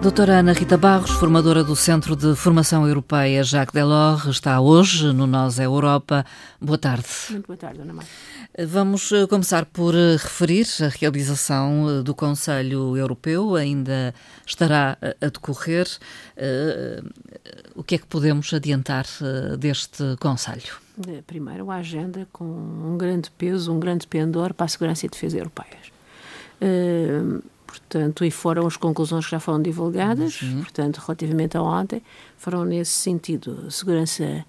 Doutora Ana Rita Barros, formadora do Centro de Formação Europeia Jacques Delors, está hoje no Nós é Europa. Boa tarde. Muito boa tarde, Ana Marta. Vamos eh, começar por eh, referir a realização eh, do Conselho Europeu, ainda estará a decorrer. O que é que podemos adiantar deste Conselho? Primeiro, a agenda com um grande peso, um grande pendor para a segurança e defesa europeias portanto, e foram as conclusões que já foram divulgadas, uhum. portanto, relativamente a ontem, foram nesse sentido. A segurança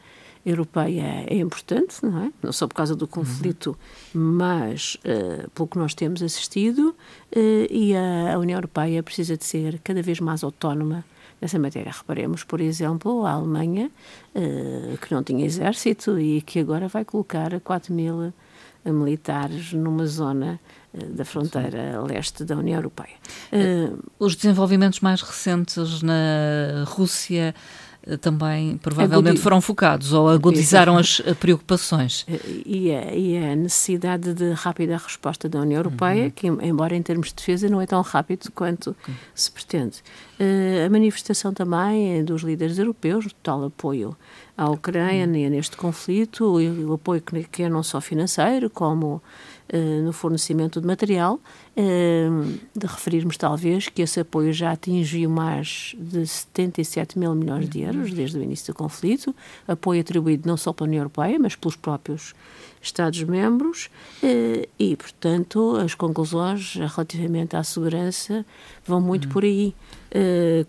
europeia é importante, não é? Não só por causa do conflito, uhum. mas uh, pelo que nós temos assistido, uh, e a, União Europeia precisa de ser cada vez mais autónoma nessa matéria. Reparemos, por exemplo, a Alemanha, uh, que não tinha exército e que agora vai colocar 4 mil militares numa zona da fronteira leste da União Europeia. Eh, os desenvolvimentos mais recentes na Rússia eh, também provavelmente Agudi... foram focados ou agudizaram as preocupações. E a, e a, necessidade de rápida resposta da União Europeia, uhum. que, embora em termos de defesa, não é tão rápido quanto uhum. se pretende. A manifestação também dos líderes europeus, o total apoio à Ucrânia uhum. neste conflito, o, o apoio que, é não só financeiro, como eh, no fornecimento de material, eh, de referirmos talvez que esse apoio já atingiu mais de 77 mil milhões de euros desde o início do conflito, apoio atribuído não só pela União Europeia, mas pelos próprios Estados-membros eh, e, portanto, as conclusões relativamente à segurança vão muito uhum. por aí.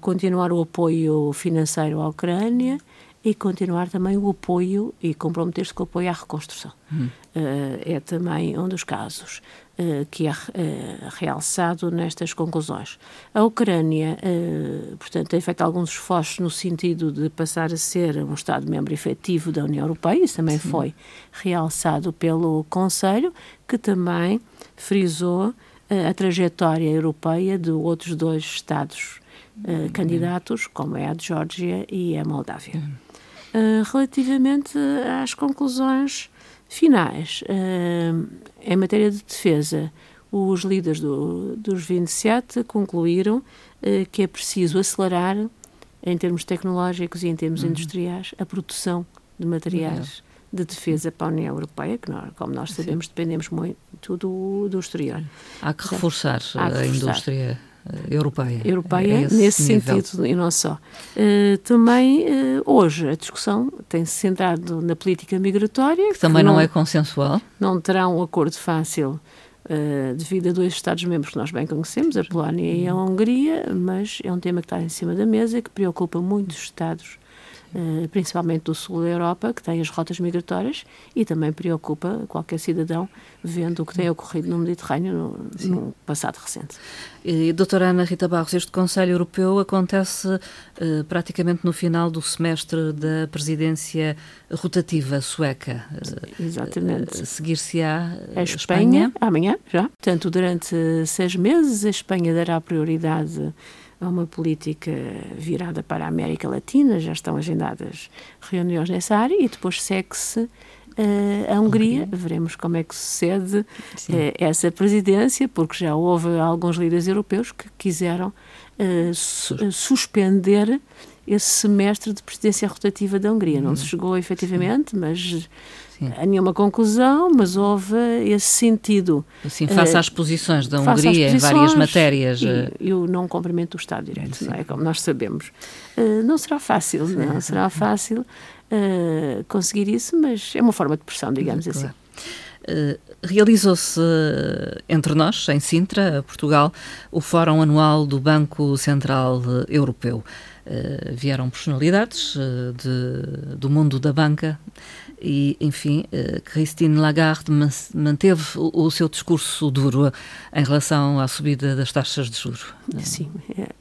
Continuar o apoio financeiro à Ucrânia, e continuar também o apoio e comprometer-se com o apoio à reconstrução. Uhum. Uh, é também um dos casos uh, que é uh, realçado nestas conclusões. A Ucrânia, portanto, tem feito alguns esforços no sentido de passar a ser um Estado-membro efetivo da União Europeia, isso também Sim. foi realçado pelo Conselho, que também frisou a trajetória europeia de outros dois Estados uhum. candidatos, como é a de Geórgia e a Moldávia. Eh, relativamente às conclusões finais, uh, em matéria de defesa, os líderes do, dos 27 concluíram uh, que é preciso acelerar, em termos tecnológicos e em termos uhum. industriais, a produção de materiais de defesa para a União Europeia, que, nós, como nós sabemos, Sim. dependemos muito do, do exterior. Há que reforçar Há que a reforçar. indústria eh, europeia. Europeia, nesse nível. sentido, e não só. Uh, também, uh, hoje, a discussão tem-se centrado na política migratória. Que, que também não, não, é consensual. Não terá um acordo fácil uh, devido a dois Estados-membros que nós bem conhecemos, a Polónia e a Hungria, mas é um tema que está em cima da mesa, que preocupa muitos Estados principalmente do sul da Europa, que tem as rotas migratórias e também preocupa qualquer cidadão vendo o que tem ocorrido no Mediterrâneo no, no passado recente. E, doutora Ana Rita Barros, este Conselho Europeu acontece uh, praticamente no final do semestre da presidência rotativa sueca. Uh, Exatamente. Uh, Seguir-se-á a Espanha, Espanha, amanhã já. Portanto, durante seis meses, a Espanha dará prioridade a uma política virada para a América Latina, já estão agendadas reuniões nessa área e depois segue-se Uh, a Hungria, veremos como é que sucede uh, essa presidência, porque já houve alguns líderes europeus que quiseram uh, su suspender esse semestre de presidência rotativa da Hungria. Uhum. Não se chegou efetivamente, mas Sim. a nenhuma conclusão, mas houve esse sentido. Assim, face uh, às posições da Hungria em várias matérias. E, eh, e, o não cumprimento do Estado Direito, Sim. não é? Como nós sabemos. Uh, não será fácil, Sim. não será fácil uh, conseguir isso, mas é uma forma de pressão, digamos assim. claro. assim. Realizou-se entre nós, em Sintra, Portugal, o Fórum Anual do Banco Central Europeu. Uh, vieram personalidades uh, de, do mundo da banca e, enfim, uh, Christine Lagarde manteve o, o, seu discurso duro em relação à subida das taxas de juros. Sim,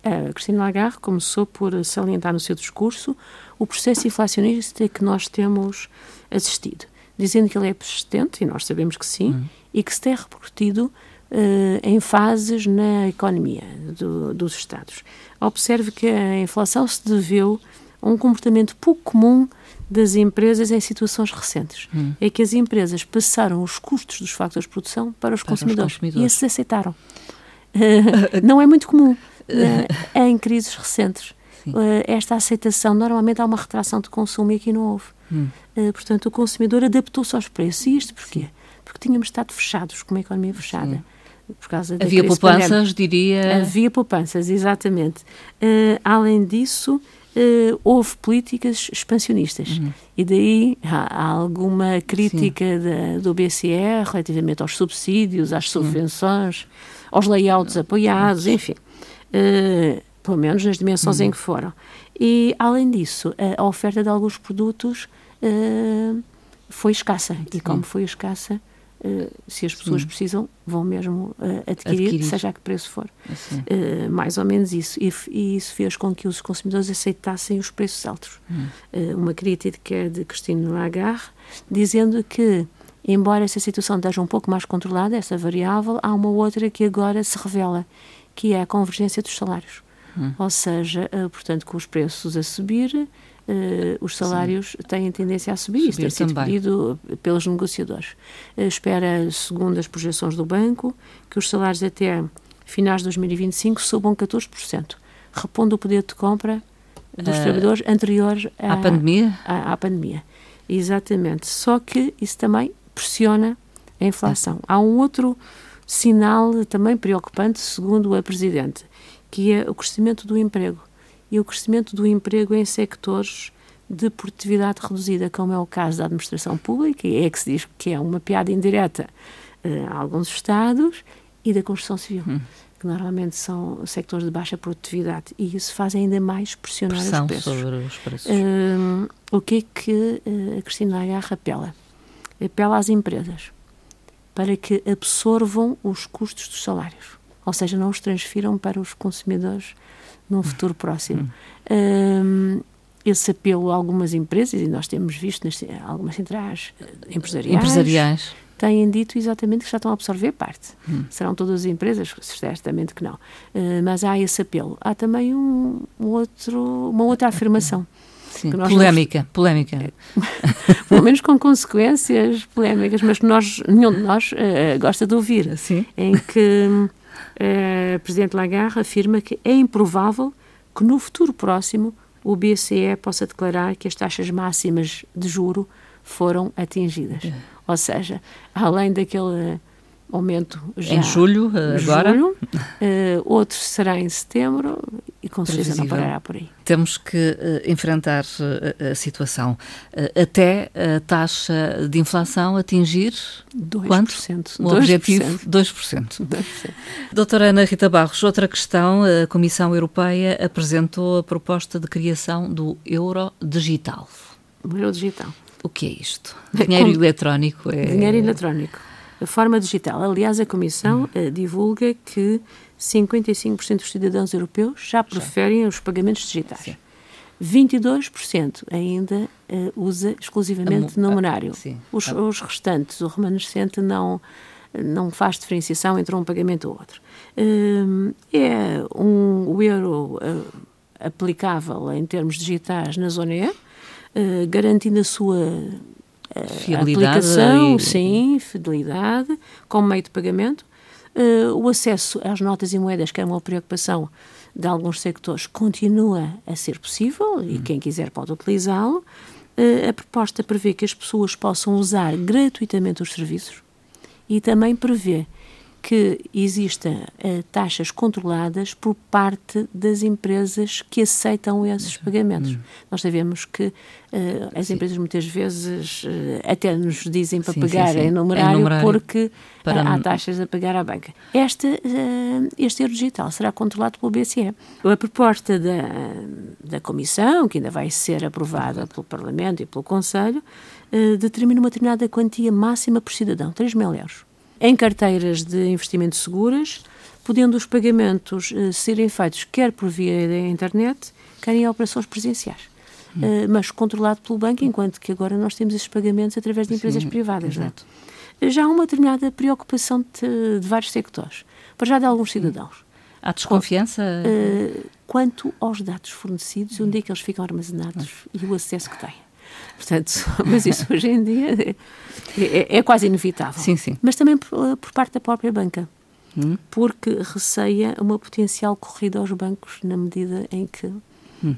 a Christine Lagarde começou por salientar no seu discurso o processo inflacionista que nós temos assistido, dizendo que ele é persistente, e nós sabemos que sim, hum. e que se tem repercutido Uh, em fases na economia do, dos Estados. Observe que a inflação se deveu um comportamento pouco comum das empresas em situações recentes. Hum. É que as empresas passaram os custos dos factores de produção para os, Para os consumidores, consumidores. e esses aceitaram. Eh, não é muito comum eh, em crises recentes. Sim. Eh, esta aceitação, normalmente há uma retração de consumo e aqui não houve. Hum. Portanto, o consumidor adaptou-se aos preços. E isto porquê? Porque tínhamos estado fechados, com uma economia fechada. Por causa da Havia poupanças, pandémica. diria. Havia poupanças, exatamente. Eh, além disso, eh, houve políticas expansionistas. E daí há, há alguma crítica da- do BCE relativamente aos subsídios, às subvenções, aos layouts apoiados, enfim. Eh, pelo menos nas dimensões em que foram. E, além disso, a, a oferta de alguns produtos eh, foi escassa. E como foi escassa, eh, se as pessoas precisam, vão mesmo eh, adquirir, Adquirir. seja a que preço for. Assim. Eh, mais ou menos isso. E, e isso fez com que os consumidores aceitassem os preços altos. Eh, uma crítica é de Christine Lagarde, dizendo que, embora essa situação esteja um pouco mais controlada, essa variável, há uma outra que agora se revela, que é a convergência dos salários. Ou seja, portanto, com os preços a subir, os salários têm tendência a subir. Isso Subir tem sido também. pedido pelos negociadores. Eh, espera, segundo as projeções do banco, que os salários até finais de 2025 subam 14%, repondo o poder de compra dos Eh, trabalhadores anterior À pandemia? à, à pandemia. Exatamente. Só que isso também pressiona a inflação. Há um outro sinal também preocupante, segundo a Presidente, que é o crescimento do emprego. E o crescimento do emprego em sectores de produtividade reduzida, como é o caso da administração pública, e é que se diz que é uma piada indireta eh, a alguns Estados, e da construção civil, que normalmente são sectores de baixa produtividade. E isso faz ainda mais pressionar Pressão os preços. sobre os preços. Hum, o que é que eh, a Cristina Lagarde apela? Apela às empresas para que absorvam os custos dos salários, ou seja, não os transfiram para os consumidores num futuro próximo. Hum, esse apelo a algumas empresas, e nós temos visto nas algumas centrais eh, empresariais, Empresariais. têm dito exatamente que já estão a absorver parte. Serão todas as empresas? Certamente que não. Eh, mas há esse apelo. Há também um, um outro, uma outra afirmação, Sim. que nós Polémica, polémica. pelo menos com consequências polémicas, mas que nós, nenhum de nós eh, gosta de ouvir, Sim. em que a Presidente Lagarde afirma que é improvável que no futuro próximo o BCE possa declarar que as taxas máximas de juro foram atingidas. É. Ou seja, além daquele aumento já Em julho, eh, agora, julho, eh, outro será em setembro e com certeza não parará por aí. temos que eh, enfrentar eh, a situação até a taxa de inflação atingir 2%. quanto? O 2%. objetivo 2%. 2%. Doutora Ana Rita Barros, outra questão, a Comissão Europeia apresentou a proposta de criação do euro digital. O euro digital. O que é isto? Dinheiro Como- eletrónico é... Dinheiro eletrónico. A forma digital. Aliás, a Comissão eh, divulga que 55% dos cidadãos europeus já preferem os pagamentos digitais. 22% ainda eh, usa exclusivamente A numerário. a- sim. Os, os restantes, o remanescente, não, não faz diferenciação entre um pagamento ou outro. Hum, é um, o euro eh, aplicável em termos digitais na zona E, garantindo a sua Fidelidade aplicação, e- sim, fidelidade, como meio de pagamento. Eh, o acesso às notas e moedas, que é uma preocupação de alguns sectores, continua a ser possível Hum. e quem quiser pode utilizá-lo. Eh, a proposta prevê que as pessoas possam usar gratuitamente os serviços e também prevê que existam eh, taxas controladas por parte das empresas que aceitam esses pagamentos. Nós sabemos que eh, as empresas muitas vezes eh, até nos dizem para Sim, sim, pagar sim. em numerário, Em numerário. porque Para há taxas a pagar à banca. Esta, eh, este euro digital será controlado pelo BCE. A proposta da, da Comissão, que ainda vai ser aprovada pelo Parlamento e pelo Conselho, determina uma determinada quantia máxima por cidadão, 3 mil euros. Em carteiras de investimento seguras, podendo os pagamentos eh, serem feitos quer por via da internet, quer em operações presenciais. Eh, mas controlado pelo banco, enquanto que agora nós temos esses pagamentos através de empresas privadas. não é? Já há uma determinada preocupação de, de vários sectores, para já de alguns cidadãos. Há desconfiança? Uh, quanto aos dados fornecidos onde é que eles ficam armazenados e o acesso que têm. Portanto, mas isso hoje em dia é, é, é quase inevitável. Sim, sim. Mas também por, por parte da própria banca. Hum. Porque receia uma potencial corrida aos bancos na medida em que hum.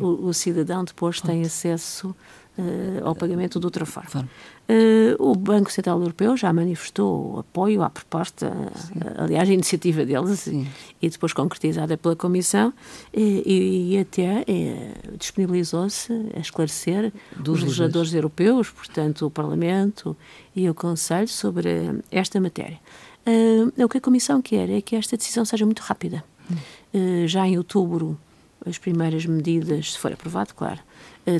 o, o, cidadão depois tem acesso uh, ao pagamento de outra forma. Uh, o Banco Central Europeu já manifestou apoio à proposta, uh, aliás, a iniciativa deles, Sim. e depois concretizada pela Comissão, e, e até disponibilizou-se a esclarecer Dos os legisladores europeus, portanto, o Parlamento e o Conselho, sobre esta matéria. o que a Comissão quer é que esta decisão seja muito rápida. Hum. já em outubro, as primeiras medidas, se for aprovado, claro, eh,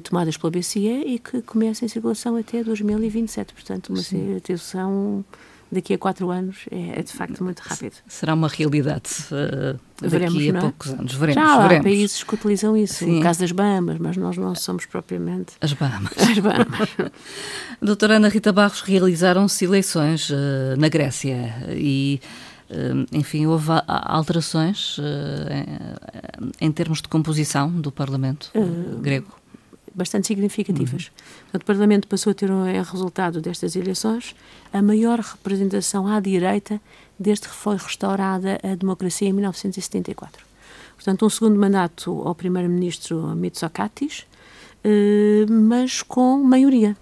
tomadas pela BCE e que começa em circulação até 2027. Portanto, uma situação daqui a quatro anos é, é, de facto muito rápido. Será uma realidade uh, daqui Veremos, a é? poucos anos. Veremos, Já veremos. há países que utilizam isso, Sim. no caso das Bahamas, mas nós não somos propriamente... As Bahamas. As Bahamas. Doutora Ana Rita Barros, realizaram-se eleições uh, na Grécia e... enfim, houve alterações em, termos de composição do Parlamento grego? Bastante significativas. Uhum. Portanto, o Parlamento passou a ter um é resultado destas eleições a maior representação à direita desde que foi restaurada a democracia em 1974. Portanto, um segundo mandato ao primeiro-ministro Mitsotakis, eh, mas com maioria.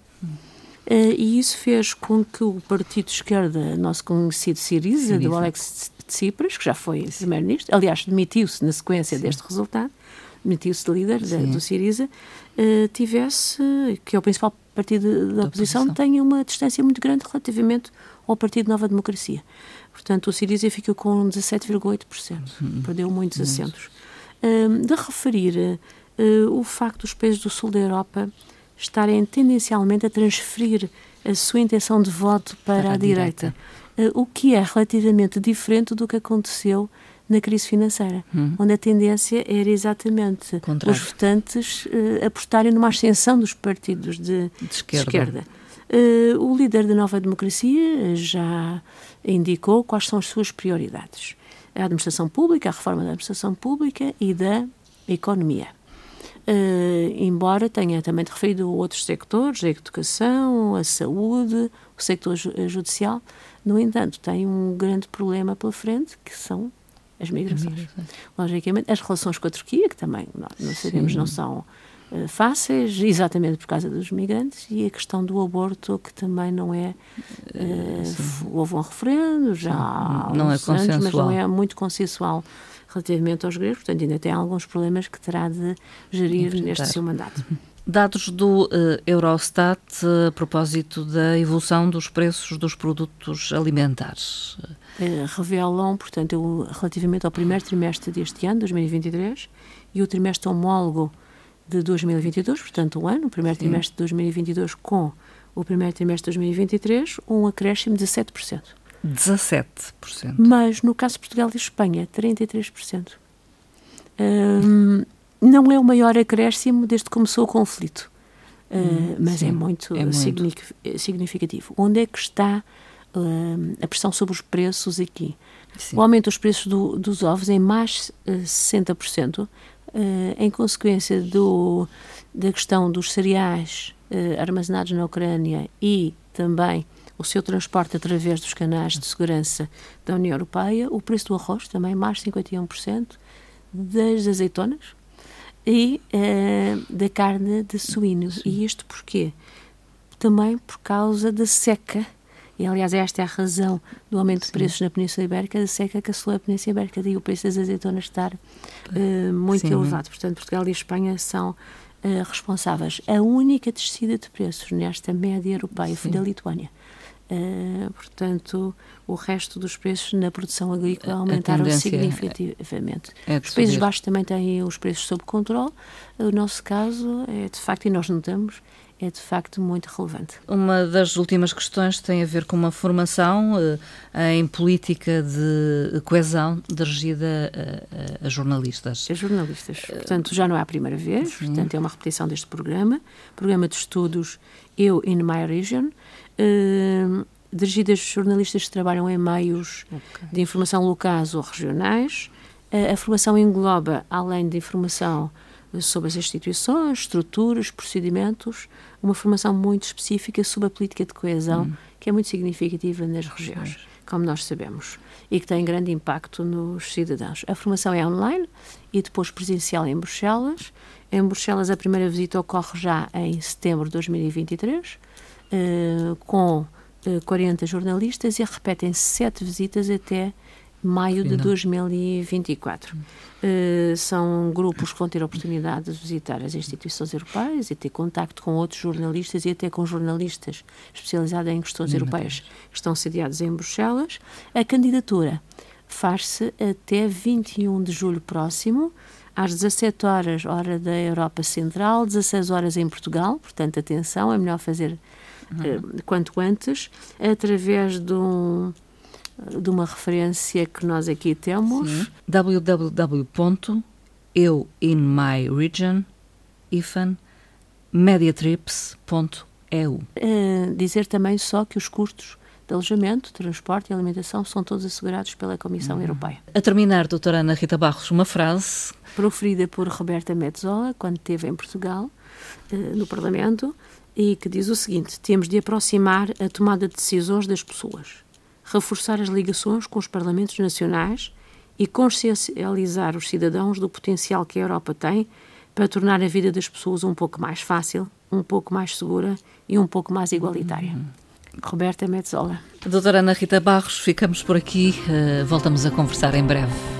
Eh, e isso fez com que o partido de esquerda, nosso conhecido Siriza, do Alex Tsipras, que já foi primeiro-ministro, aliás, demitiu-se na sequência Sim. deste resultado, demitiu-se líder do Siriza, uh, tivesse, que é o principal partido da, da oposição, oposição, tenha uma distância muito grande relativamente ao Partido Nova Democracia. Portanto, o Siriza ficou com 17,8%, uhum. perdeu muitos assentos. Uh, de referir uh, o facto dos países do sul da Europa estarem tendencialmente a transferir a sua intenção de voto para, para a, a, direita, direita. Uh, o que é relativamente diferente do que aconteceu na crise financeira, hum. onde a tendência era exatamente Contrário. os votantes uh, apostarem numa ascensão dos partidos de, de esquerda. De esquerda. Uh, o líder da Nova Democracia já indicou quais são as suas prioridades: a administração pública, a reforma da administração pública e da economia. Uh, embora tenha também referido outros sectores, a educação, a saúde, o sector judicial, no entanto, tem um grande problema pela frente, que são as migrações. Logicamente, as relações com a Turquia, que também não, não sabemos, não são uh, fáceis, exatamente por causa dos migrantes, e a questão do aborto, que também não é. Uh, houve um referendo já há não é consensual. anos, mas não é muito consensual relativamente aos gregos, portanto, ainda tem alguns problemas que terá de gerir Enfrentar. neste seu mandato. Dados do uh, Eurostat a propósito da evolução dos preços dos produtos alimentares. Eh, revelam, portanto, relativamente ao primeiro trimestre deste ano, 2023, e o trimestre homólogo de 2022, portanto, o ano, o primeiro Sim. trimestre de 2022 com o primeiro trimestre de 2023, um acréscimo de 7%. 17%. Mas no caso de Portugal e Espanha, 33%. Um, não é o maior acréscimo desde que começou o conflito, uh, mas é sim, é muito, é muito significativo. Onde é que está uh, a pressão sobre os preços aqui. Sim. O aumento dos preços do, dos ovos em mais uh, 60%, uh, em consequência do, da questão dos cereais armazenados na Ucrânia e também o seu transporte através dos canais de segurança da União Europeia, o preço do arroz também mais 51%, das azeitonas e uh, da carne de suíno. Sim. E isto porquê? Também por causa da seca e, aliás, esta é a razão do aumento Sim. de preços na Península Ibérica, da seca que assolou a Península Ibérica, daí o preço das azeitonas estar uh, muito Sim. elevado. Portanto, Portugal e Espanha são uh, responsáveis. A única descida de preços nesta média europeia Sim. foi da Lituânia. Uh, portanto, o resto dos preços na produção agrícola aumentaram significativamente. É, é os Países Baixos também têm os preços sob controle. O nosso caso é, de facto, e nós notamos, é de facto muito relevante. Uma das últimas questões tem a ver com uma formação uh, em política de coesão dirigida a, a, jornalistas. A jornalistas. Portanto, já não é a primeira vez, Sim. portanto, é uma repetição deste programa, programa de estudos Eu in My Region. Uh, dirigidas a jornalistas que trabalham em meios okay. de informação locais ou regionais, A, a formação engloba, além de informação sobre as instituições, estruturas, procedimentos, uma formação muito específica sobre a política de coesão, hum. que é muito significativa nas regiões, como nós sabemos, e que tem grande impacto nos cidadãos. A formação é online e depois presencial em Bruxelas. Em Bruxelas, a primeira visita ocorre já em setembro de 2023, eh, com 40 eh, jornalistas e repetem-se sete visitas até maio de 2024. Uh, eh, são grupos que vão ter a oportunidade de visitar as instituições europeias e ter contacto com outros jornalistas e até com jornalistas especializados em questões europeias que estão sediados em Bruxelas. A candidatura faz-se até 21 de julho próximo, às 17 horas, hora da Europa Central, 16 horas em Portugal, portanto, atenção, é melhor fazer uh, quanto antes, através de um de uma referência que nós aqui temos. Www.euinmyregion-mediatrips.eu uh, Dizer também só que os custos de alojamento, transporte e alimentação são todos assegurados pela Comissão uhum. Europeia. A terminar, doutora Ana Rita Barros, uma frase. Proferida por Roberta Metzola, quando esteve em Portugal, uh, no Parlamento, e que diz o seguinte: temos de aproximar a tomada de decisões das pessoas reforçar as ligações com os parlamentos nacionais e consciencializar os cidadãos do potencial que a Europa tem para tornar a vida das pessoas um pouco mais fácil, um pouco mais segura e um pouco mais igualitária. Uhum. Roberta Metzola. Doutora Ana Rita Barros, ficamos por aqui. Uh, voltamos a conversar em breve.